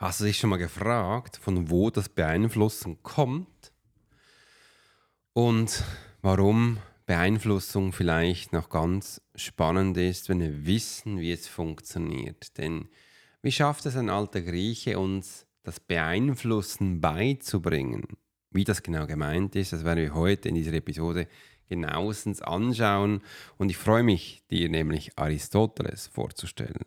Hast du dich schon mal gefragt, von wo das Beeinflussen kommt? Und warum Beeinflussung vielleicht noch ganz spannend ist, wenn wir wissen, wie es funktioniert. Denn wie schafft es ein alter Grieche, uns das Beeinflussen beizubringen? Wie das genau gemeint ist, das werden wir heute in dieser Episode genauestens anschauen. Und ich freue mich, dir nämlich Aristoteles vorzustellen.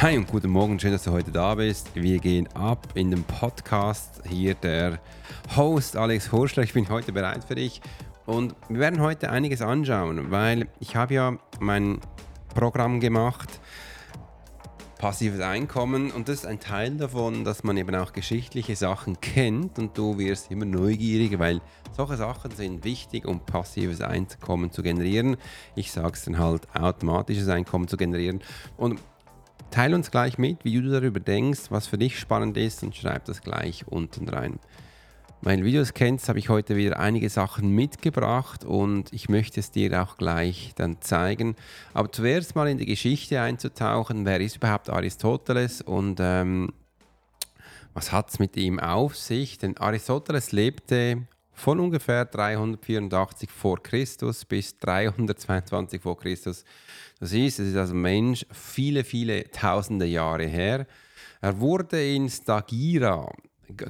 Hi und guten Morgen, schön, dass du heute da bist. Wir gehen ab in den Podcast. Hier der Host Alex Horschler. Ich bin heute bereit für dich und wir werden heute einiges anschauen, weil ich habe ja mein Programm gemacht, passives Einkommen und das ist ein Teil davon, dass man eben auch geschichtliche Sachen kennt und du wirst immer neugieriger, weil solche Sachen sind wichtig, um passives Einkommen zu generieren. Ich sage es dann halt, automatisches Einkommen zu generieren und Teil uns gleich mit, wie du darüber denkst, was für dich spannend ist und schreib das gleich unten rein. Mein Videos kennst, habe ich heute wieder einige Sachen mitgebracht und ich möchte es dir auch gleich dann zeigen. Aber zuerst mal in die Geschichte einzutauchen, wer ist überhaupt Aristoteles und ähm, was hat es mit ihm auf sich? Denn Aristoteles lebte von ungefähr 384 vor Christus bis 322 vor Christus. Das ist, es ist ein Mensch viele, viele tausende Jahre her. Er wurde in Stagira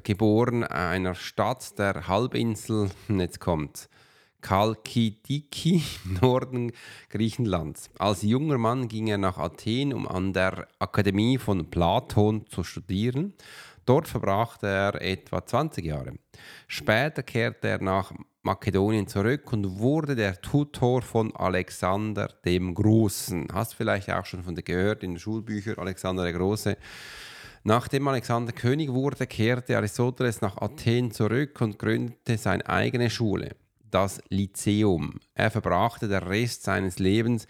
geboren, einer Stadt der Halbinsel, jetzt kommt Kalkidiki, Norden Griechenlands. Als junger Mann ging er nach Athen, um an der Akademie von Platon zu studieren. Dort verbrachte er etwa 20 Jahre. Später kehrte er nach Makedonien zurück und wurde der Tutor von Alexander dem Großen. Hast vielleicht auch schon von dir gehört in den Schulbüchern, Alexander der Große. Nachdem Alexander König wurde, kehrte Aristoteles nach Athen zurück und gründete seine eigene Schule, das Lyzeum. Er verbrachte den Rest seines Lebens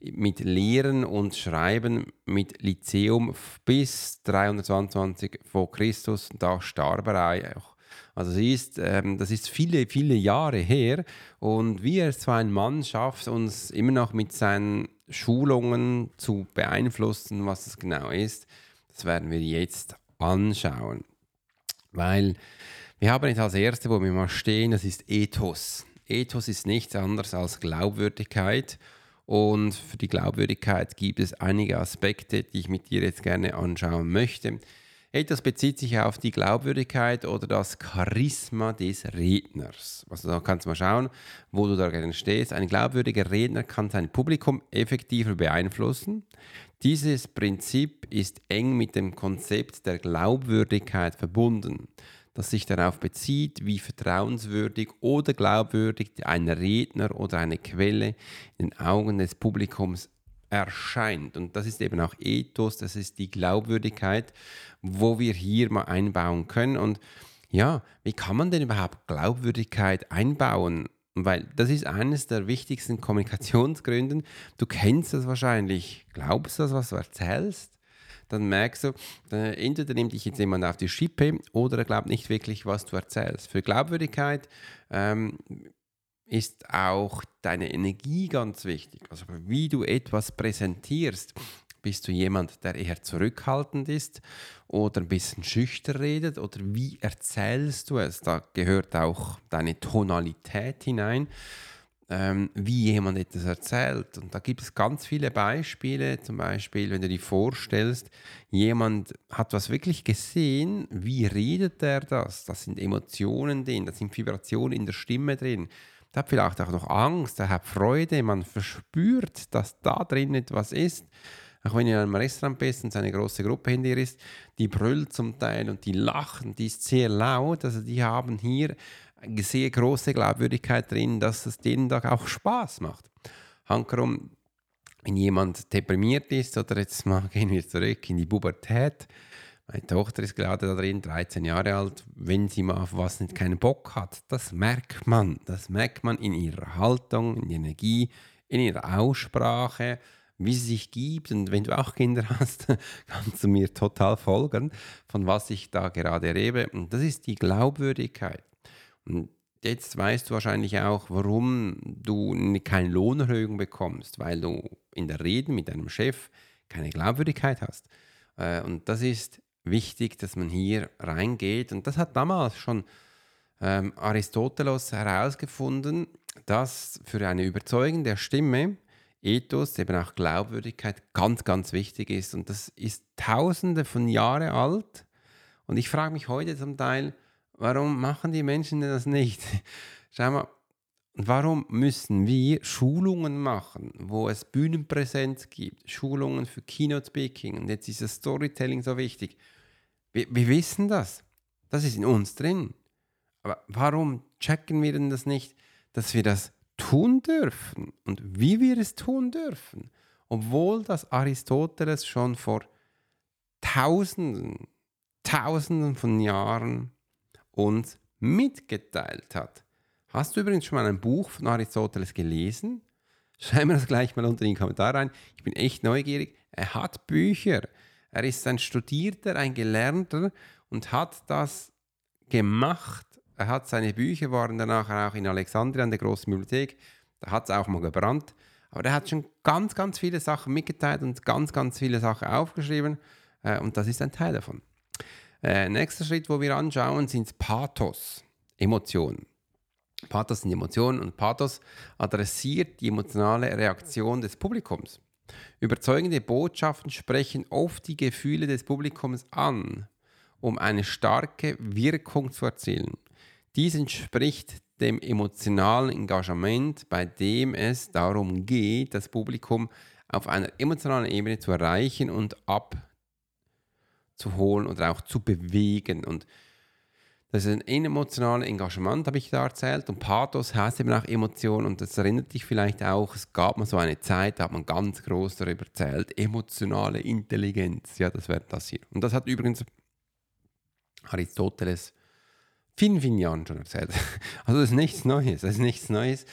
mit Lehren und Schreiben mit Lyzeum bis 322 vor Christus. Da starb er auch. Also das ist, ähm, das ist viele, viele Jahre her und wie er zwar ein Mann schafft, uns immer noch mit seinen Schulungen zu beeinflussen, was es genau ist, das werden wir jetzt anschauen. Weil wir haben jetzt als Erste, wo wir mal stehen, das ist Ethos. Ethos ist nichts anderes als Glaubwürdigkeit und für die Glaubwürdigkeit gibt es einige Aspekte, die ich mit dir jetzt gerne anschauen möchte. Ethos bezieht sich auf die Glaubwürdigkeit oder das Charisma des Redners. Also da kannst du mal schauen, wo du da gerne stehst. Ein glaubwürdiger Redner kann sein Publikum effektiver beeinflussen. Dieses Prinzip ist eng mit dem Konzept der Glaubwürdigkeit verbunden das sich darauf bezieht, wie vertrauenswürdig oder glaubwürdig ein Redner oder eine Quelle in den Augen des Publikums erscheint. Und das ist eben auch Ethos, das ist die Glaubwürdigkeit, wo wir hier mal einbauen können. Und ja, wie kann man denn überhaupt Glaubwürdigkeit einbauen? Weil das ist eines der wichtigsten Kommunikationsgründen. Du kennst das wahrscheinlich. Glaubst du das, was du erzählst? Dann merkst du, äh, entweder nimmt dich jetzt jemand auf die Schippe oder er glaubt nicht wirklich, was du erzählst. Für Glaubwürdigkeit ähm, ist auch deine Energie ganz wichtig. Also wie du etwas präsentierst. Bist du jemand, der eher zurückhaltend ist oder ein bisschen schüchtern redet? Oder wie erzählst du es? Da gehört auch deine Tonalität hinein ähm, wie jemand etwas erzählt. Und da gibt es ganz viele Beispiele, zum Beispiel, wenn du dir vorstellst, jemand hat was wirklich gesehen, wie redet er das? Das sind Emotionen drin, da sind Vibrationen in der Stimme drin. der hat vielleicht auch noch Angst, der hat Freude, man verspürt, dass da drin etwas ist. Auch wenn ihr in einem Restaurant bist und eine große Gruppe hinter dir ist, die brüllt zum Teil und die lachen, die ist sehr laut. Also die haben hier sehr große Glaubwürdigkeit drin, dass es denen da auch Spaß macht. Hankerum, wenn jemand deprimiert ist, oder jetzt mal gehen wir zurück in die Pubertät, meine Tochter ist gerade da drin, 13 Jahre alt. Wenn sie mal auf was nicht keinen Bock hat, das merkt man. Das merkt man in ihrer Haltung, in der Energie, in ihrer Aussprache, wie sie sich gibt. Und wenn du auch Kinder hast, kannst du mir total folgen, von was ich da gerade rede. Und das ist die Glaubwürdigkeit. Und jetzt weißt du wahrscheinlich auch, warum du keine Lohnerhöhung bekommst, weil du in der Rede mit deinem Chef keine Glaubwürdigkeit hast. Äh, und das ist wichtig, dass man hier reingeht. Und das hat damals schon ähm, Aristoteles herausgefunden, dass für eine Überzeugung der Stimme Ethos, eben auch Glaubwürdigkeit, ganz, ganz wichtig ist. Und das ist tausende von Jahren alt. Und ich frage mich heute zum Teil, warum machen die Menschen das nicht? Schau mal, warum müssen wir Schulungen machen, wo es Bühnenpräsenz gibt, Schulungen für Keynote Speaking und jetzt ist das Storytelling so wichtig. Wir, wir wissen das. Das ist in uns drin. Aber warum checken wir denn das nicht, dass wir das tun dürfen und wie wir es tun dürfen? Obwohl das Aristoteles schon vor Tausenden, Tausenden von Jahren uns mitgeteilt hat. Hast du übrigens schon mal ein Buch von Aristoteles gelesen? Schreib mir das gleich mal unter den Kommentar rein. Ich bin echt neugierig. Er hat Bücher. Er ist ein Studierter, ein Gelernter und hat das gemacht. Er hat seine Bücher, waren danach auch in Alexandria in der großen Bibliothek. Da hat es auch mal gebrannt. Aber er hat schon ganz, ganz viele Sachen mitgeteilt und ganz, ganz viele Sachen aufgeschrieben. Äh, und das ist ein Teil davon. Äh, nächster Schritt, wo wir anschauen, sind Pathos, Emotionen. Pathos sind Emotionen und Pathos adressiert die emotionale Reaktion des Publikums. Überzeugende Botschaften sprechen oft die Gefühle des Publikums an, um eine starke Wirkung zu erzielen. Dies entspricht dem emotionalen Engagement, bei dem es darum geht, das Publikum auf einer emotionalen Ebene zu erreichen und abzuholen oder auch zu bewegen. Und das ist ein emotionales Engagement, habe ich da erzählt. Und Pathos heißt eben auch Emotion. Und das erinnert dich vielleicht auch, es gab mal so eine Zeit, da hat man ganz groß darüber erzählt, emotionale Intelligenz. Ja, das wäre das hier. Und das hat übrigens Aristoteles vielen, vielen Jahren schon erzählt. Also das ist nichts Neues. Das ist nichts Neues.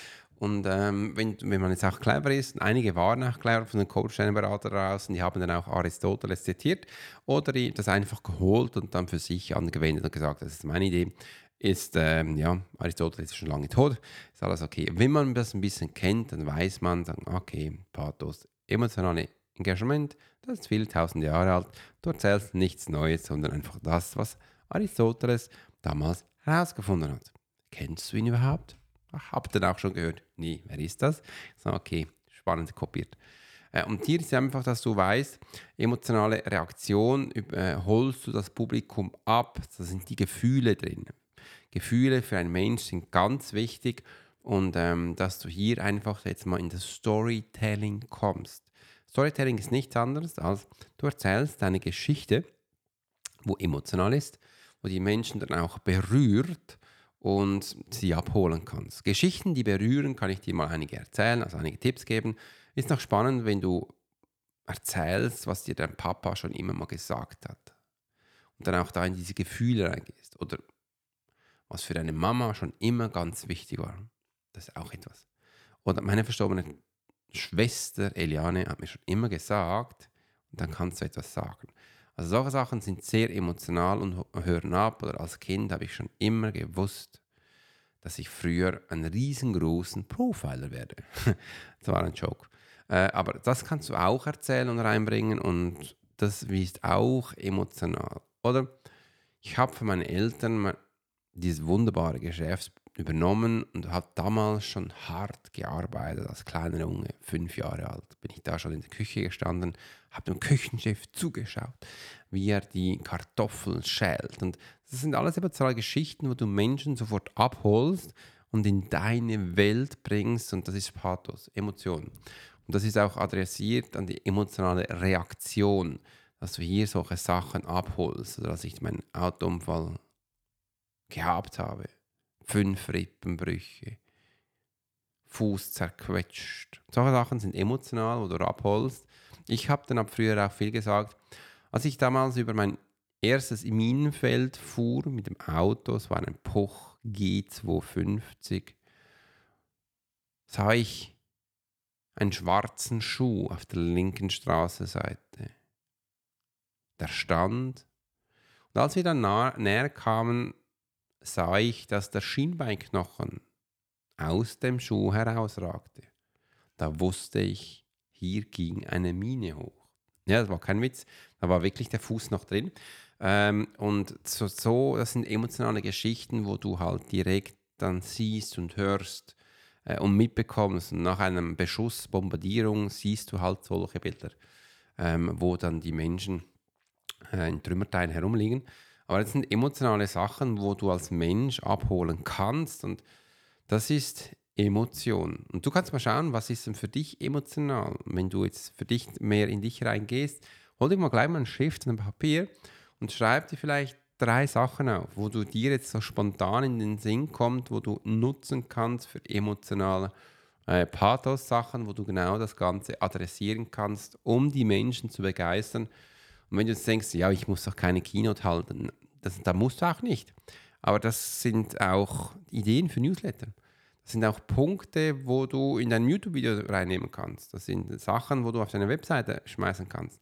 Und ähm, wenn, wenn man jetzt auch clever ist, einige waren auch clever von den Coach-Beratern raus und die haben dann auch Aristoteles zitiert oder die das einfach geholt und dann für sich angewendet und gesagt, das ist meine Idee, ist, ähm, ja, Aristoteles ist schon lange tot, ist alles okay. Wenn man das ein bisschen kennt, dann weiß man, dann, okay, Pathos, emotionale Engagement, das ist viele tausend Jahre alt, du erzählst nichts Neues, sondern einfach das, was Aristoteles damals herausgefunden hat. Kennst du ihn überhaupt? Habt ihr auch schon gehört? Nee, wer ist das? So, okay, spannend kopiert. Äh, und hier ist einfach, dass du weißt, emotionale Reaktion äh, holst du das Publikum ab. Da sind die Gefühle drin. Gefühle für einen Mensch sind ganz wichtig und ähm, dass du hier einfach jetzt mal in das Storytelling kommst. Storytelling ist nichts anderes als du erzählst deine Geschichte, wo emotional ist, wo die Menschen dann auch berührt und sie abholen kannst. Geschichten, die berühren, kann ich dir mal einige erzählen, also einige Tipps geben. Ist noch spannend, wenn du erzählst, was dir dein Papa schon immer mal gesagt hat. Und dann auch da in diese Gefühle reingehst. Oder was für deine Mama schon immer ganz wichtig war. Das ist auch etwas. Oder meine verstorbene Schwester Eliane hat mir schon immer gesagt, und dann kannst du etwas sagen. Also solche Sachen sind sehr emotional und hören ab. Oder als Kind habe ich schon immer gewusst, dass ich früher einen riesengroßen Profiler werde. das war ein Joke. Äh, aber das kannst du auch erzählen und reinbringen und das ist auch emotional. Oder ich habe von meinen Eltern dieses wunderbare Geschäft übernommen und habe damals schon hart gearbeitet als kleiner Junge, fünf Jahre alt. Bin ich da schon in der Küche gestanden, habe dem Küchenchef zugeschaut, wie er die Kartoffeln schält. Und das sind alles emotionale Geschichten, wo du Menschen sofort abholst und in deine Welt bringst. Und das ist Pathos, Emotion. Und das ist auch adressiert an die emotionale Reaktion, dass du hier solche Sachen abholst. Oder als ich meinen Autounfall gehabt habe, fünf Rippenbrüche, Fuß zerquetscht. Solche Sachen sind emotional, du abholst. Ich habe dann ab früher auch viel gesagt, als ich damals über mein erstes Minenfeld fuhr mit dem Auto, es war ein Puch G250, sah ich einen schwarzen Schuh auf der linken Straßenseite. Der stand. Und als wir dann näher kamen, sah ich, dass der Schienbeinknochen aus dem Schuh herausragte. Da wusste ich, hier ging eine Mine hoch. Ja, das war kein Witz, da war wirklich der Fuß noch drin. Ähm, und so, so, das sind emotionale Geschichten, wo du halt direkt dann siehst und hörst äh, und mitbekommst. Und nach einem Beschuss, Bombardierung siehst du halt solche Bilder, ähm, wo dann die Menschen äh, in Trümmerteilen herumliegen. Aber das sind emotionale Sachen, wo du als Mensch abholen kannst und das ist Emotion. Und du kannst mal schauen, was ist denn für dich emotional. Wenn du jetzt für dich mehr in dich reingehst, hol dir mal gleich mal einen Schrift und ein Papier und schreib dir vielleicht drei Sachen auf, wo du dir jetzt so spontan in den Sinn kommt, wo du nutzen kannst für emotionale äh, Pathos-Sachen, wo du genau das Ganze adressieren kannst, um die Menschen zu begeistern. Und wenn du jetzt denkst, ja, ich muss doch keine Keynote halten, das, da musst du auch nicht. Aber das sind auch Ideen für Newsletter. Das sind auch Punkte, wo du in dein YouTube-Video reinnehmen kannst. Das sind Sachen, wo du auf deine Webseite schmeißen kannst.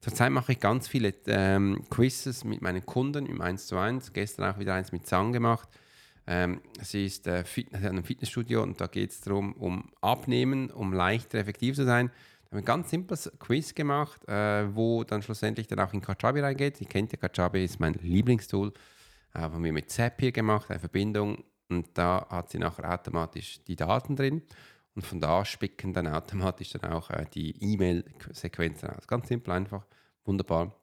Zurzeit mache ich ganz viele ähm, Quizzes mit meinen Kunden im 1 zu 1. Gestern auch wieder eins mit Zang gemacht. Ähm, sie ist äh, Fitness, ein Fitnessstudio und da geht es darum, um Abnehmen, um leichter effektiv zu sein. Haben ein ganz simples Quiz gemacht, äh, wo dann schlussendlich dann auch in Kajabi reingeht. Ihr kennt ja, Kajabi ist mein Lieblingstool. Äh, haben wir mit Zapier gemacht, eine Verbindung und da hat sie nachher automatisch die Daten drin und von da spicken dann automatisch dann auch äh, die E-Mail-Sequenzen aus. Ganz simpel, einfach, wunderbar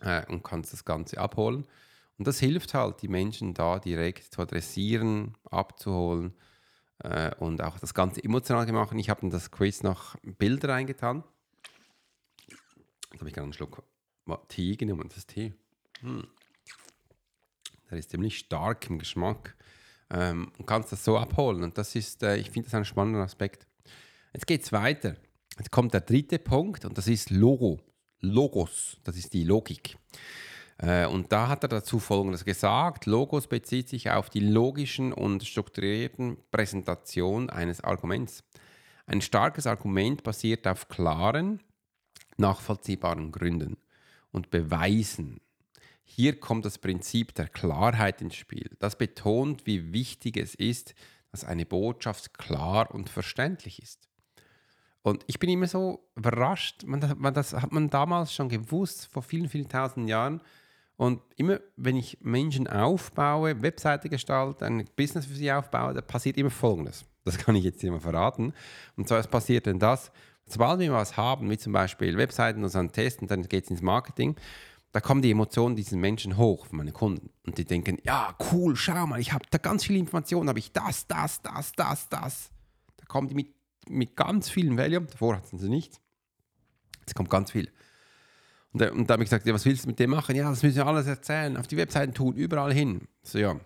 äh, und kannst das Ganze abholen. Und das hilft halt, die Menschen da direkt zu adressieren, abzuholen äh, und auch das Ganze emotional gemacht. Ich habe in das Quiz noch Bilder reingetan. Jetzt habe ich gerade einen Schluck Tee genommen, das ist Tee. Hm. Der ist ziemlich stark im Geschmack ähm, und kannst das so abholen. Und das ist, äh, ich finde das einen spannenden Aspekt. Jetzt geht es weiter. Jetzt kommt der dritte Punkt und das ist Logo. Logos, das ist die Logik. Äh, und da hat er dazu Folgendes gesagt. Logos bezieht sich auf die logischen und strukturierten Präsentation eines Arguments. Ein starkes Argument basiert auf klaren, nachvollziehbaren Gründen und Beweisen hier kommt das Prinzip der Klarheit ins Spiel. Das betont, wie wichtig es ist, dass eine Botschaft klar und verständlich ist. Und ich bin immer so überrascht, man, das hat man damals schon gewusst, vor vielen, vielen tausend Jahren. Und immer, wenn ich Menschen aufbaue, Webseite gestalte, ein Business für sie aufbaue, da passiert immer Folgendes. Das kann ich jetzt immer verraten. Und zwar es passiert denn das, sobald wir was haben, wie zum Beispiel Webseiten und so einen Test, und dann geht es ins Marketing, da kommen die Emotionen diesen Menschen hoch, von meinen Kunden. Und die denken, ja, cool, schau mal, ich habe da ganz viele Informationen, habe ich das, das, das, das, das. Da kommen die mit, mit ganz vielen Value, davor hatten sie nichts. Jetzt kommt ganz viel. Und, und da habe ich gesagt, ja, was willst du mit dem machen? Ja, das müssen wir alles erzählen, auf die Webseiten tun, überall hin. So, ja.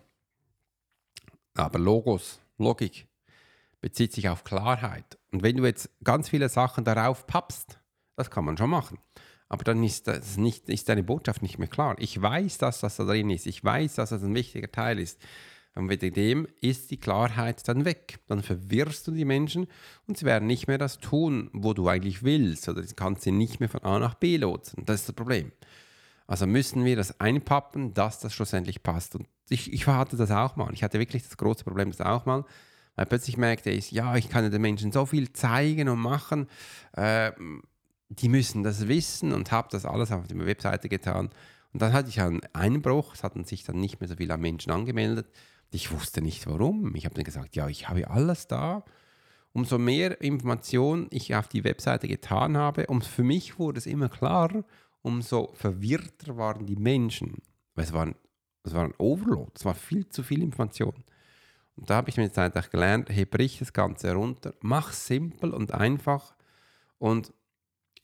Aber Logos, Logik, bezieht sich auf Klarheit. Und wenn du jetzt ganz viele Sachen darauf pappst, das kann man schon machen aber dann ist, das nicht, ist deine Botschaft nicht mehr klar. Ich weiß, dass das da drin ist. Ich weiß, dass das ein wichtiger Teil ist. Und mit dem ist die Klarheit dann weg. Dann verwirrst du die Menschen und sie werden nicht mehr das tun, wo du eigentlich willst. Oder du kannst sie nicht mehr von A nach B lotsen. Das ist das Problem. Also müssen wir das einpappen, dass das schlussendlich passt. Und ich, ich hatte das auch mal. Ich hatte wirklich das große Problem, das auch mal. Weil plötzlich merkte ich, ja, ich kann den Menschen so viel zeigen und machen. Äh, die müssen das wissen und habe das alles auf der Webseite getan. Und dann hatte ich einen Einbruch, es hatten sich dann nicht mehr so viele Menschen angemeldet. Ich wusste nicht warum. Ich habe dann gesagt, ja, ich habe alles da. Umso mehr Informationen ich auf die Webseite getan habe, um für mich wurde es immer klarer, umso verwirrter waren die Menschen. Es war, es war ein Overload, es war viel zu viel Information. Und da habe ich mit der Zeit auch gelernt, hey, brich das Ganze runter, mach simpel und einfach und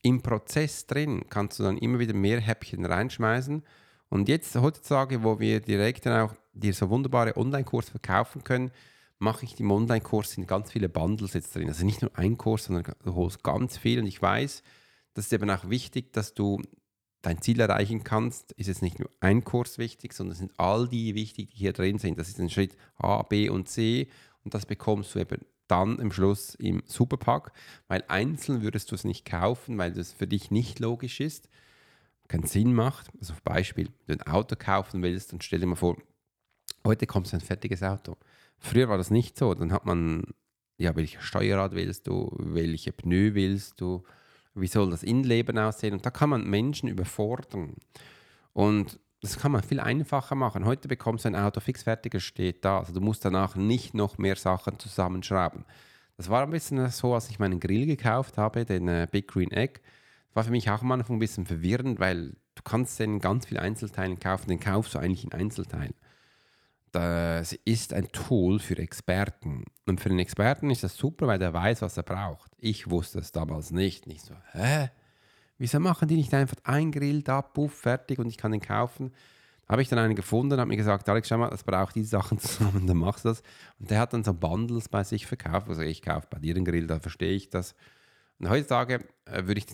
im Prozess drin kannst du dann immer wieder mehr Häppchen reinschmeißen. Und jetzt heutzutage, wo wir direkt dann auch dir so wunderbare Online-Kurse verkaufen können, mache ich im Online-Kurs sind ganz viele Bundles jetzt drin. Also nicht nur ein Kurs, sondern du holst ganz viel. Und ich weiß, das ist eben auch wichtig, dass du dein Ziel erreichen kannst, ist jetzt nicht nur ein Kurs wichtig, sondern es sind all die wichtig, die hier drin sind. Das ist ein Schritt A, B und C und das bekommst du eben dann im Schluss im Superpack, weil einzeln würdest du es nicht kaufen, weil das für dich nicht logisch ist, keinen Sinn macht. Also Beispiel, wenn du ein Auto kaufen willst, dann stell dir mal vor, heute kommt ein fertiges Auto. Früher war das nicht so, dann hat man, ja, welches Steuerrad willst du, welche Pneu willst du, wie soll das Innenleben aussehen? Und da kann man Menschen überfordern. Und das kann man viel einfacher machen. Heute bekommst du ein Auto fix fertig, es steht da. Also du musst danach nicht noch mehr Sachen zusammenschrauben. Das war ein bisschen so, als ich meinen Grill gekauft habe, den äh, Big Green Egg. War für mich auch am Anfang ein bisschen verwirrend, weil du kannst den ganz viele Einzelteilen kaufen, den kaufst du eigentlich in Einzelteilen. Das ist ein Tool für Experten. Und für den Experten ist das super, weil der weiß, was er braucht. Ich wusste es damals nicht. Nicht so, hä? Wieso machen die nicht einfach ein Grill da, puff, fertig und ich kann den kaufen? Da habe ich dann einen gefunden, und habe mir gesagt, Alex, schau mal, das braucht diese Sachen zusammen, dann machst du das. Und der hat dann so Bundles bei sich verkauft. Also ich kaufe bei dir einen Grill, da verstehe ich das. Und heutzutage äh, würde ich,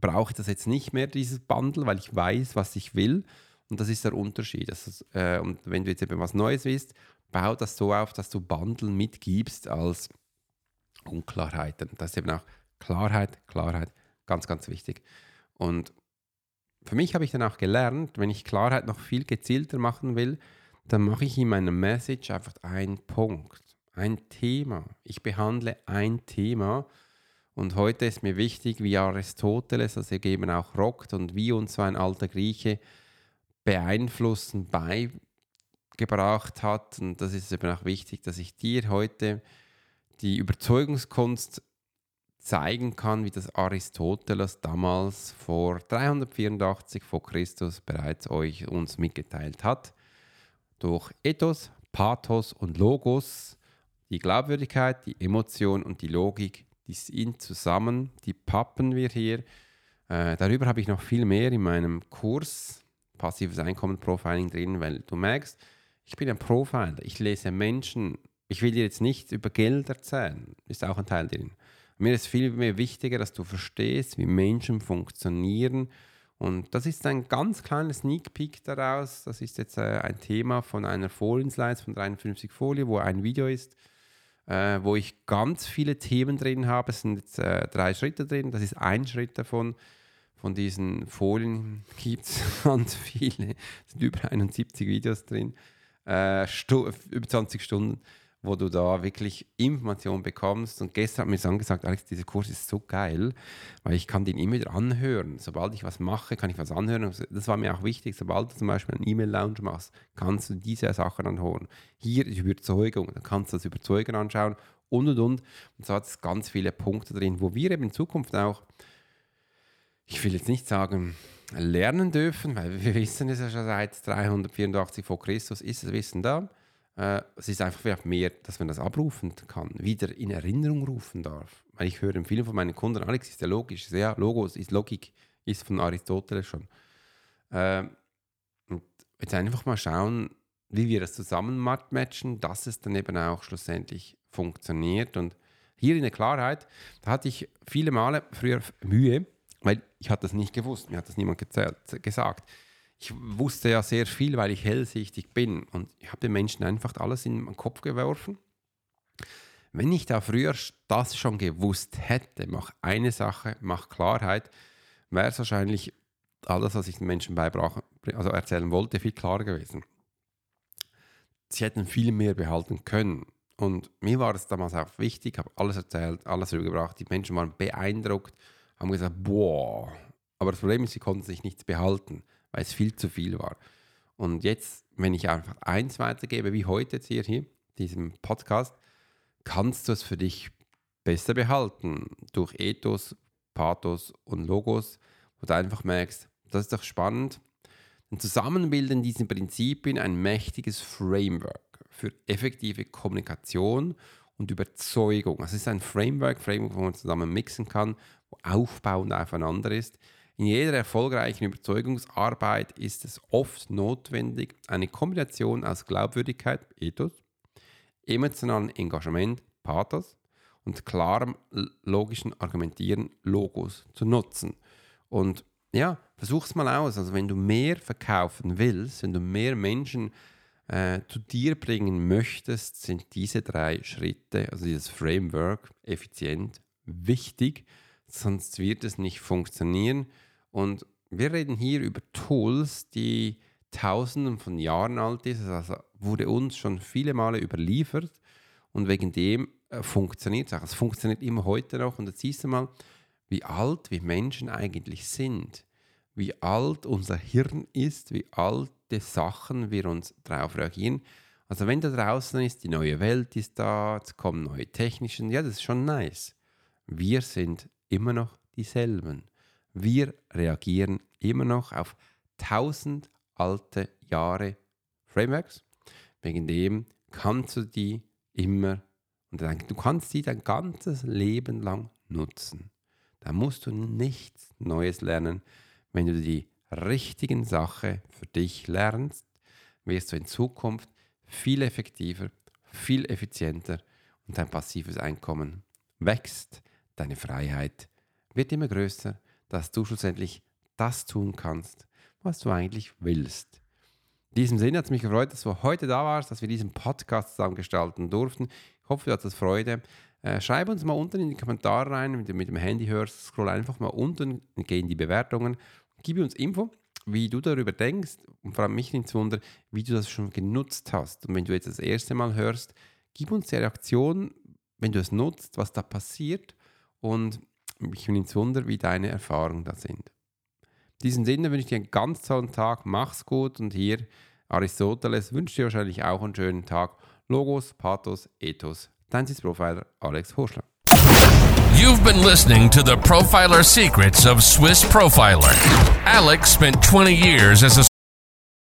brauche ich das jetzt nicht mehr, dieses Bundle, weil ich weiß, was ich will. Und das ist der Unterschied. Ist, äh, und wenn du jetzt eben was Neues willst, bau das so auf, dass du Bundle mitgibst als Unklarheiten. Das ist eben auch Klarheit, Klarheit, ganz, ganz wichtig. Und für mich habe ich dann auch gelernt, wenn ich Klarheit noch viel gezielter machen will, dann mache ich in meiner Message einfach einen Punkt, ein Thema. Ich behandle ein Thema. Und heute ist mir wichtig, wie Aristoteles, also eben auch rockt und wie uns so ein alter Grieche beeinflussen, beigebracht hat. Und das ist eben auch wichtig, dass ich dir heute die Überzeugungskunst zeigen kann, wie das Aristoteles damals vor 384 vor Christus bereits euch uns mitgeteilt hat. Durch Ethos, Pathos und Logos, die Glaubwürdigkeit, die Emotion und die Logik, die sind zusammen, die pappen wir hier. Äh, darüber habe ich noch viel mehr in meinem Kurs passives Einkommen Profiling drin, weil du merkst, ich bin ein Profiler, ich lese Menschen, ich will dir jetzt nichts über Geld erzählen, ist auch ein Teil drin. Mir ist viel mehr wichtiger, dass du verstehst, wie Menschen funktionieren. Und das ist ein ganz kleiner Sneak Peek daraus. Das ist jetzt äh, ein Thema von einer Folienslides von 53 Folie, wo ein Video ist, äh, wo ich ganz viele Themen drin habe. Es sind jetzt äh, drei Schritte drin. Das ist ein Schritt davon von diesen Folien gibt es ganz viele. Es sind über 71 Videos drin, äh, über 20 Stunden, wo du da wirklich Informationen bekommst. Und gestern hat mir Sam gesagt, Alex, dieser Kurs ist so geil, weil ich kann den immer wieder anhören. Sobald ich was mache, kann ich was anhören. Das war mir auch wichtig. Sobald du zum Beispiel einen E-Mail-Lounge machst, kannst du diese Sachen anhören. Hier ist Überzeugung, dann kannst du das Überzeugen anschauen und und und. Und so hat es ganz viele Punkte drin, wo wir eben in Zukunft auch ich will jetzt nicht sagen, lernen dürfen, weil wir wissen es ja schon seit 384 vor Christus, ist das Wissen da. Äh, es ist einfach mehr, dass man das abrufen kann, wieder in Erinnerung rufen darf. Weil ich höre in vielen von meinen Kunden, Alex ist ja logisch, ja, Logos ist Logik, ist von Aristoteles schon. Äh, und jetzt einfach mal schauen, wie wir das zusammen matchen, dass es dann eben auch schlussendlich funktioniert. Und hier in der Klarheit, da hatte ich viele Male früher Mühe, weil ich hatte das nicht gewusst, mir hat das niemand gezählt, gesagt. Ich wusste ja sehr viel, weil ich hellsichtig bin und ich habe den Menschen einfach alles in den Kopf geworfen. Wenn ich da früher das schon gewusst hätte, mach eine Sache, mach Klarheit, wäre es wahrscheinlich alles, was ich den Menschen also erzählen wollte, viel klarer gewesen. Sie hätten viel mehr behalten können. Und mir war es damals auch wichtig, habe alles erzählt, alles rübergebracht. Die Menschen waren beeindruckt haben gesagt, boah. Aber das Problem ist, sie konnten sich nichts behalten, weil es viel zu viel war. Und jetzt, wenn ich einfach eins weitergebe, wie heute jetzt hier, hier diesem Podcast, kannst du es für dich besser behalten durch Ethos, Pathos und Logos, wo du einfach merkst, das ist doch spannend. Und zusammen bilden diese Prinzipien ein mächtiges Framework für effektive Kommunikation und Überzeugung. Es ist ein Framework, Framework, wo man zusammen mixen kann, wo aufbauend aufeinander ist. In jeder erfolgreichen Überzeugungsarbeit ist es oft notwendig, eine Kombination aus Glaubwürdigkeit, Ethos, emotionalem Engagement, Pathos und klarem logischen Argumentieren, Logos zu nutzen. Und ja, versuch's mal aus. Also wenn du mehr verkaufen willst, wenn du mehr Menschen äh, zu dir bringen möchtest, sind diese drei Schritte, also dieses Framework, effizient, wichtig, sonst wird es nicht funktionieren. Und wir reden hier über Tools, die tausenden von Jahren alt ist, also wurde uns schon viele Male überliefert und wegen dem äh, funktioniert es auch. Es funktioniert immer heute noch und jetzt siehst du mal, wie alt wir Menschen eigentlich sind, wie alt unser Hirn ist, wie alte Sachen wir uns darauf reagieren. Also wenn da draußen ist, die neue Welt ist da, es kommen neue technischen, ja, das ist schon nice. Wir sind immer noch dieselben. Wir reagieren immer noch auf tausend alte Jahre Frameworks. Wegen dem kannst du die immer und du kannst sie dein ganzes Leben lang nutzen. Da musst du nichts Neues lernen. Wenn du die richtigen Sachen für dich lernst, wirst du in Zukunft viel effektiver, viel effizienter und dein passives Einkommen wächst. Deine Freiheit wird immer größer, dass du schlussendlich das tun kannst, was du eigentlich willst. In diesem Sinne hat es mich gefreut, dass du heute da warst, dass wir diesen Podcast zusammen gestalten durften. Ich hoffe, du hattest Freude. Äh, schreib uns mal unten in die Kommentare rein, wenn du mit dem Handy hörst, scroll einfach mal unten und geh in die Bewertungen. Gib uns Info, wie du darüber denkst und vor allem mich ins Wunder, wie du das schon genutzt hast. Und wenn du jetzt das erste Mal hörst, gib uns die Reaktion, wenn du es nutzt, was da passiert und mich ins Wunder, wie deine Erfahrungen da sind. In diesem Sinne wünsche ich dir einen ganz tollen Tag, mach's gut und hier Aristoteles wünscht dir wahrscheinlich auch einen schönen Tag. Logos, Pathos, Ethos, Danzis Profiler Alex Horschler. You've been listening to the Profiler Secrets of Swiss Profiler. Alex spent 20 years as a